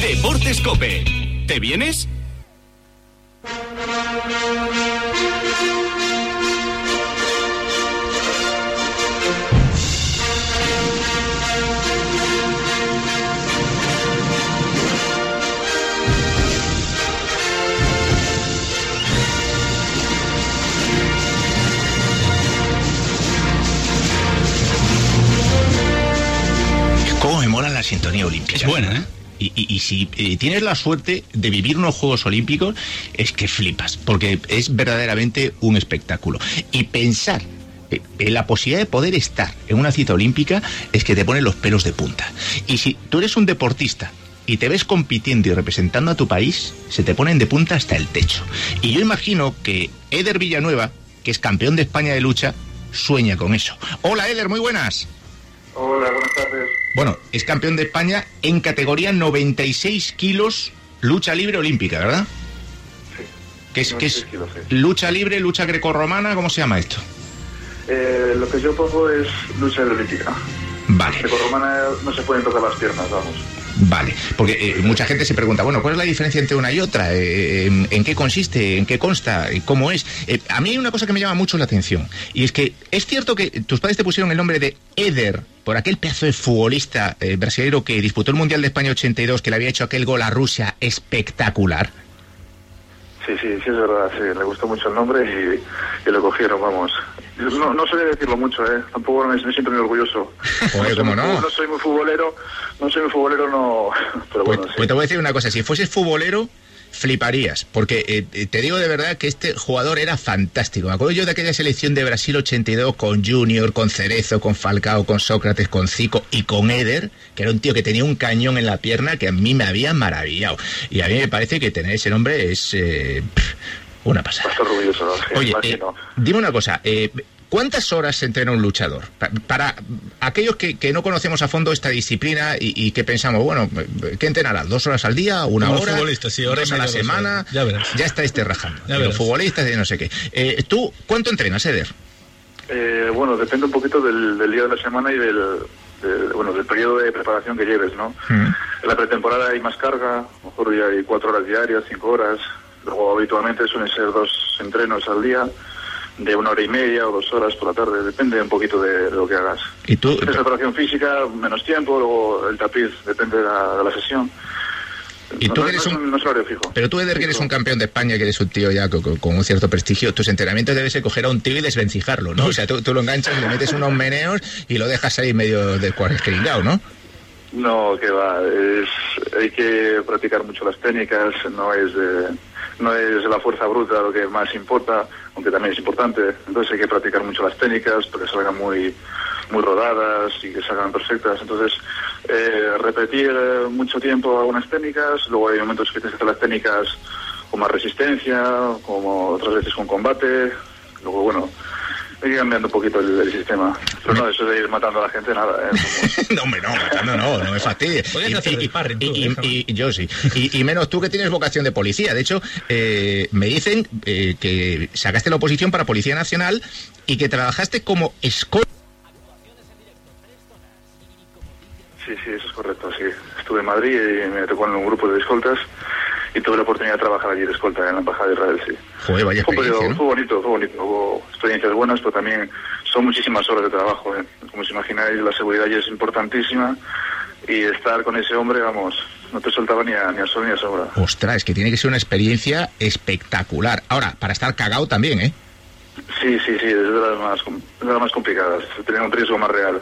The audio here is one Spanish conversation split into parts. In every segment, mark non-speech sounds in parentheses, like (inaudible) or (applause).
Deportes Cope. ¿Te vienes? ¿Cómo me mola la sintonía olímpica? Es buena, ¿eh? Y, y- si eh, tienes la suerte de vivir unos Juegos Olímpicos, es que flipas, porque es verdaderamente un espectáculo. Y pensar eh, la posibilidad de poder estar en una cita olímpica es que te ponen los pelos de punta. Y si tú eres un deportista y te ves compitiendo y representando a tu país, se te ponen de punta hasta el techo. Y yo imagino que Eder Villanueva, que es campeón de España de lucha, sueña con eso. Hola Eder, muy buenas. Hola, buenas tardes. Bueno, es campeón de España en categoría 96 kilos lucha libre olímpica, ¿verdad? Sí. Que es, es 96 kilos, sí. lucha libre, lucha grecorromana, ¿cómo se llama esto? Eh, lo que yo pongo es lucha olímpica. Vale, De romana no se pueden tocar las piernas, vamos. Vale. Porque eh, mucha gente se pregunta, bueno, ¿cuál es la diferencia entre una y otra? Eh, en, en qué consiste? ¿En qué consta? ¿Y ¿Cómo es? Eh, a mí hay una cosa que me llama mucho la atención. Y es que es cierto que tus padres te pusieron el nombre de Eder por aquel pedazo de futbolista eh, brasileño que disputó el Mundial de España 82, que le había hecho aquel gol a Rusia espectacular. Sí, sí, sí, es verdad, sí. Le gustó mucho el nombre y lo cogieron, vamos. No, no suele decirlo mucho, ¿eh? Tampoco me, me siento muy orgulloso. Joder, soy ¿cómo muy no? No soy muy futbolero, no soy muy futbolero, no... Pero Pues, bueno, sí. pues te voy a decir una cosa, si fueses futbolero, fliparías, porque eh, eh, te digo de verdad que este jugador era fantástico. Me acuerdo yo de aquella selección de Brasil 82 con Junior, con Cerezo, con Falcao, con Sócrates, con Zico y con Eder, que era un tío que tenía un cañón en la pierna que a mí me había maravillado. Y a mí me parece que tener ese nombre es eh, pff, una pasada. Sí, Oye, eh, no. dime una cosa, eh, ¿cuántas horas se entrena un luchador? Pa- Para aquellos que, que no conocemos a fondo esta disciplina y, y que pensamos, bueno, ¿qué entrenarás? ¿Dos horas al día? ¿Una Como hora? futbolista, sí, hora y ¿Dos a la dos semana? horas. Ya verás. Ya estáis rajando. Ya Los verás. futbolistas de no sé qué. Eh, ¿Tú cuánto entrenas, Eder? Eh, bueno, depende un poquito del, del día de la semana y del, del- bueno, del periodo de preparación que lleves, ¿no? Mm. En la pretemporada hay más carga, a lo mejor ya hay cuatro horas diarias, cinco horas. Luego habitualmente suelen ser dos entrenos al día, de una hora y media o dos horas por la tarde, depende un poquito de, de lo que hagas. ¿Y tú? Es preparación física, menos tiempo, luego el tapiz, depende de la, de la sesión. ¿Y No- tú no- eres un- no fijo. Pero tú, Eder, que eres un campeón de España, que eres un tío ya con, un cierto prestigio, tus entrenamientos debe ser coger a un tío y desvencijarlo, ¿no? O sea, tú, tú lo enganchas, le metes unos meneos y lo dejas ahí medio descuartesqueringado, ¿no? No, que va, es, hay que practicar mucho las técnicas, no es de- no es la fuerza bruta lo que más importa, aunque también es importante, entonces hay que practicar mucho las técnicas para que salgan muy muy rodadas y que salgan perfectas, entonces eh, repetir eh, mucho tiempo algunas técnicas, luego hay momentos que tienes que hacer las técnicas con más resistencia, como otras veces con combate, luego bueno, ir cambiando un poquito el, el sistema, pero no, eso de ir matando a la gente, nada, ¿eh? (laughs) no, hombre, no, matando no, no me fastidies. Y- y- déjame. y- yo sí. Y, y menos tú que tienes vocación de policía. De hecho, eh, me dicen eh, que sacaste la oposición para Policía Nacional y que trabajaste como escolta. Sí, sí, eso es correcto, sí. Estuve en Madrid y me tocó en un grupo de escoltas y tuve la oportunidad de trabajar allí de escolta en la Embajada de Israel, sí. Joder, vaya Fue, bonito, fue bonito. Hubo experiencias buenas, pero también son muchísimas horas de trabajo. ¿eh? Como os imagináis, la seguridad ya es importantísima y estar con ese hombre, vamos, no te soltaba ni a, ni a sol ni a sombra. Ostras, es que tiene que ser una experiencia espectacular. Ahora, para estar cagado también, ¿eh? Sí, sí, sí, es de las más, de las más complicadas. Tener un riesgo más real.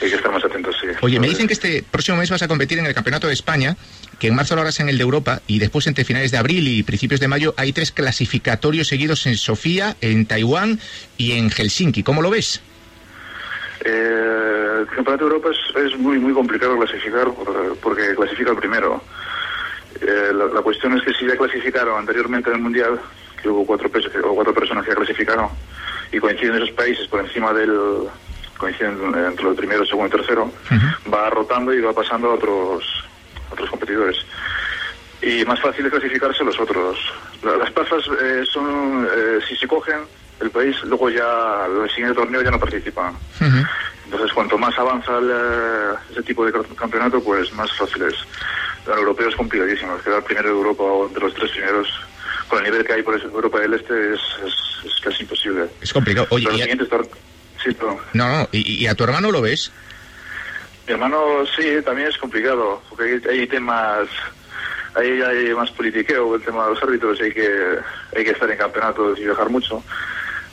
Hay que estar más atentos, sí. Oye, me dicen que este próximo mes vas a competir en el Campeonato de España, que en marzo lo harás en el de Europa y después entre finales de abril y principios de mayo hay tres clasificatorios seguidos en Sofía, en Taiwán y en Helsinki. ¿Cómo lo ves? Eh, el Campeonato de Europa es, es muy muy complicado clasificar por- porque clasifica el primero. Eh, la, la cuestión es que si ya clasificaron anteriormente en el Mundial, que hubo cuatro, o cuatro personas que ya clasificaron, y coinciden esos países por encima del... coinciden entre el primero, segundo y tercero, va rotando y va pasando a otros, a otros competidores. Y más fácil es clasificarse los otros. La- Las plazas eh, son, eh, si se cogen, el país luego ya, el siguiente torneo ya no participa. Entonces, cuanto más avanza el, eh, ese tipo de campeonato, pues más fácil es. el europeo es complicadísimo. Quedar primero de Europa o entre los tres primeros, con el nivel que hay por Europa del Este, es, es, es casi imposible. Es complicado. Oye, Pero y el a- siguiente estar... Sí, pero... no, no, y, y a tu hermano lo ves? Mi hermano sí, también es complicado, porque hay, hay temas, ahí hay más politiqueo, el tema de los árbitros, hay que, hay que estar en campeonatos y viajar mucho.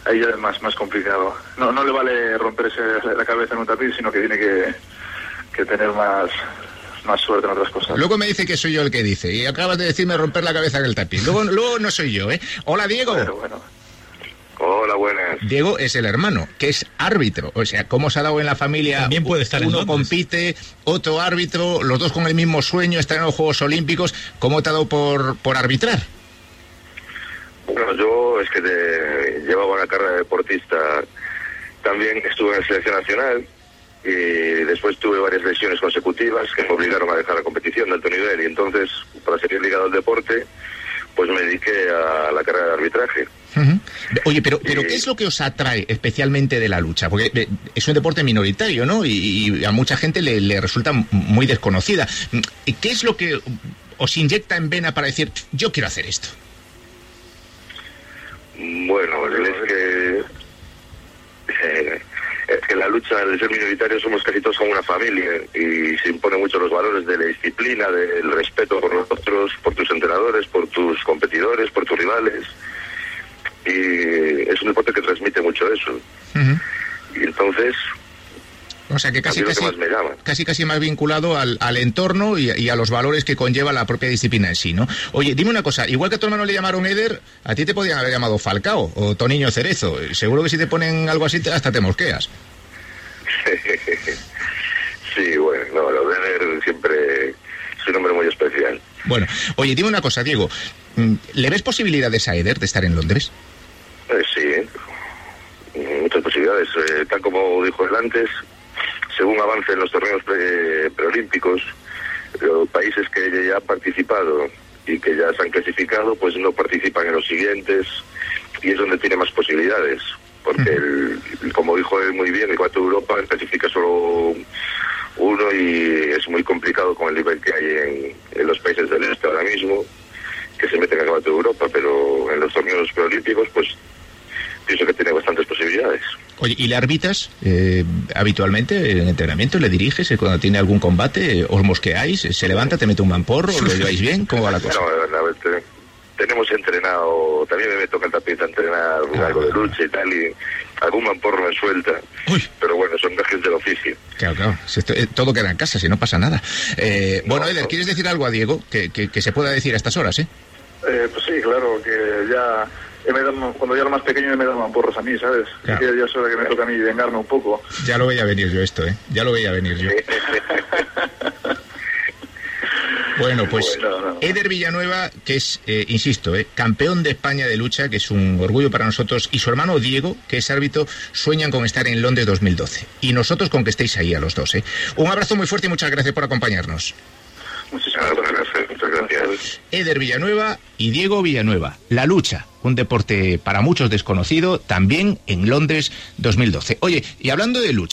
Ahí ya es más, más complicado. No, no le vale romperse la cabeza en un tapiz, sino que tiene que, que tener más, más suerte en otras cosas. Luego me dice que soy yo el que dice, y acabas de decirme romper la cabeza en el tapiz. Luego, luego no soy yo, ¿eh? Hola, Diego. Pero bueno, Hola, buenas. Diego es el hermano, que es árbitro. O sea, ¿cómo se ha dado en la familia? También puede estar Uno compite, otro árbitro, los dos con el mismo sueño, estar en los Juegos Olímpicos. ¿Cómo te ha dado por, por arbitrar? Bueno, yo es que te- llevaba una carrera de deportista. También estuve en la selección nacional y después tuve varias lesiones consecutivas que me obligaron a dejar la competición de alto nivel. Y entonces, para seguir ligado al deporte, pues me dediqué a la carrera de arbitraje. Ujú. Oye, pero, pero. ¿qué es lo que os atrae especialmente de la lucha? Porque eh, es un deporte minoritario, ¿no? Y, y a mucha gente le, le resulta muy desconocida. ¿Y ¿Qué es lo que os inyecta en vena para decir, yo quiero hacer esto? Bueno, es que eh, es que en la lucha al ser minoritario somos casi todos como una familia y se imponen mucho los valores de la disciplina, del respeto por los otros, por tus entrenadores, por tus competidores, por tus rivales. Y es un deporte que transmite mucho eso. Y entonces, O sea que casi casi, que más casi casi más vinculado al, al entorno y, y a los valores que conlleva la propia disciplina en sí, ¿no? Oye, dime una cosa, igual que a tu hermano le llamaron Eder, a ti te podían haber llamado Falcao o Toniño Cerezo. Seguro que si te ponen algo así hasta te mosqueas. (laughs) sí, bueno, no, lo de Eder siempre es un hombre muy especial. Bueno, oye, dime una cosa, Diego. mm, ¿Le ves posibilidades a Eder de estar en Londres? Eh, sí, Eh, tal como dijo él antes, según avancen los torneos pre- preolímpicos, los países que ya han participado y que ya se han clasificado, pues no participan en los siguientes y es donde tiene más posibilidades. Porque, el- como dijo él muy bien, el cuarto de Europa clasifica solo uno y es muy complicado con el nivel que hay en, en los países del este ahora mismo que se meten al cuarto de Europa, pero en los torneos preolímpicos, pues pienso que tiene bastantes posibilidades. Oye, ¿y le arbitras eh, habitualmente en entrenamiento? ¿Le diriges eh, cuando tiene algún combate? ¿Os mosqueáis? ¿Se levanta, te mete un mamporro? ¿Lo lleváis bien? ¿Cómo va la cosa? (laughs) No, te- tenemos entrenado, también me toca el tapiz a entrenar Ah, algo de bueno. lucha y tal, y algún mamporro me suelta, Uy. pero bueno, son gajes del oficio. Claro, claro. Si esto- eh, todo queda en casa, si no pasa nada. Eh, bueno, No, Eder, no. ¿quieres decir algo a Diego que, que- que se pueda decir a estas horas, eh? eh, pues sí, claro, que ya... me cuando yo era más pequeño me daban porros a mí, ¿sabes? Claro. Que ya es hora que me toca a mí vengarme un poco. Ya lo veía venir yo esto, ¿eh? Ya lo veía venir yo. (laughs) Bueno, pues Bueno, no, no. Eder Villanueva, que es, eh, insisto, eh, campeón de España de lucha, que es un orgullo para nosotros, y su hermano Diego, que es árbitro, sueñan con estar en Londres 2012. Y nosotros con que estéis ahí a los dos. ¿eh? Un abrazo muy fuerte y muchas gracias por acompañarnos. Muchísimas gracias. Eder Villanueva y Diego Villanueva. La lucha, un deporte para muchos desconocido, también en Londres 2012. Oye, y hablando de lucha.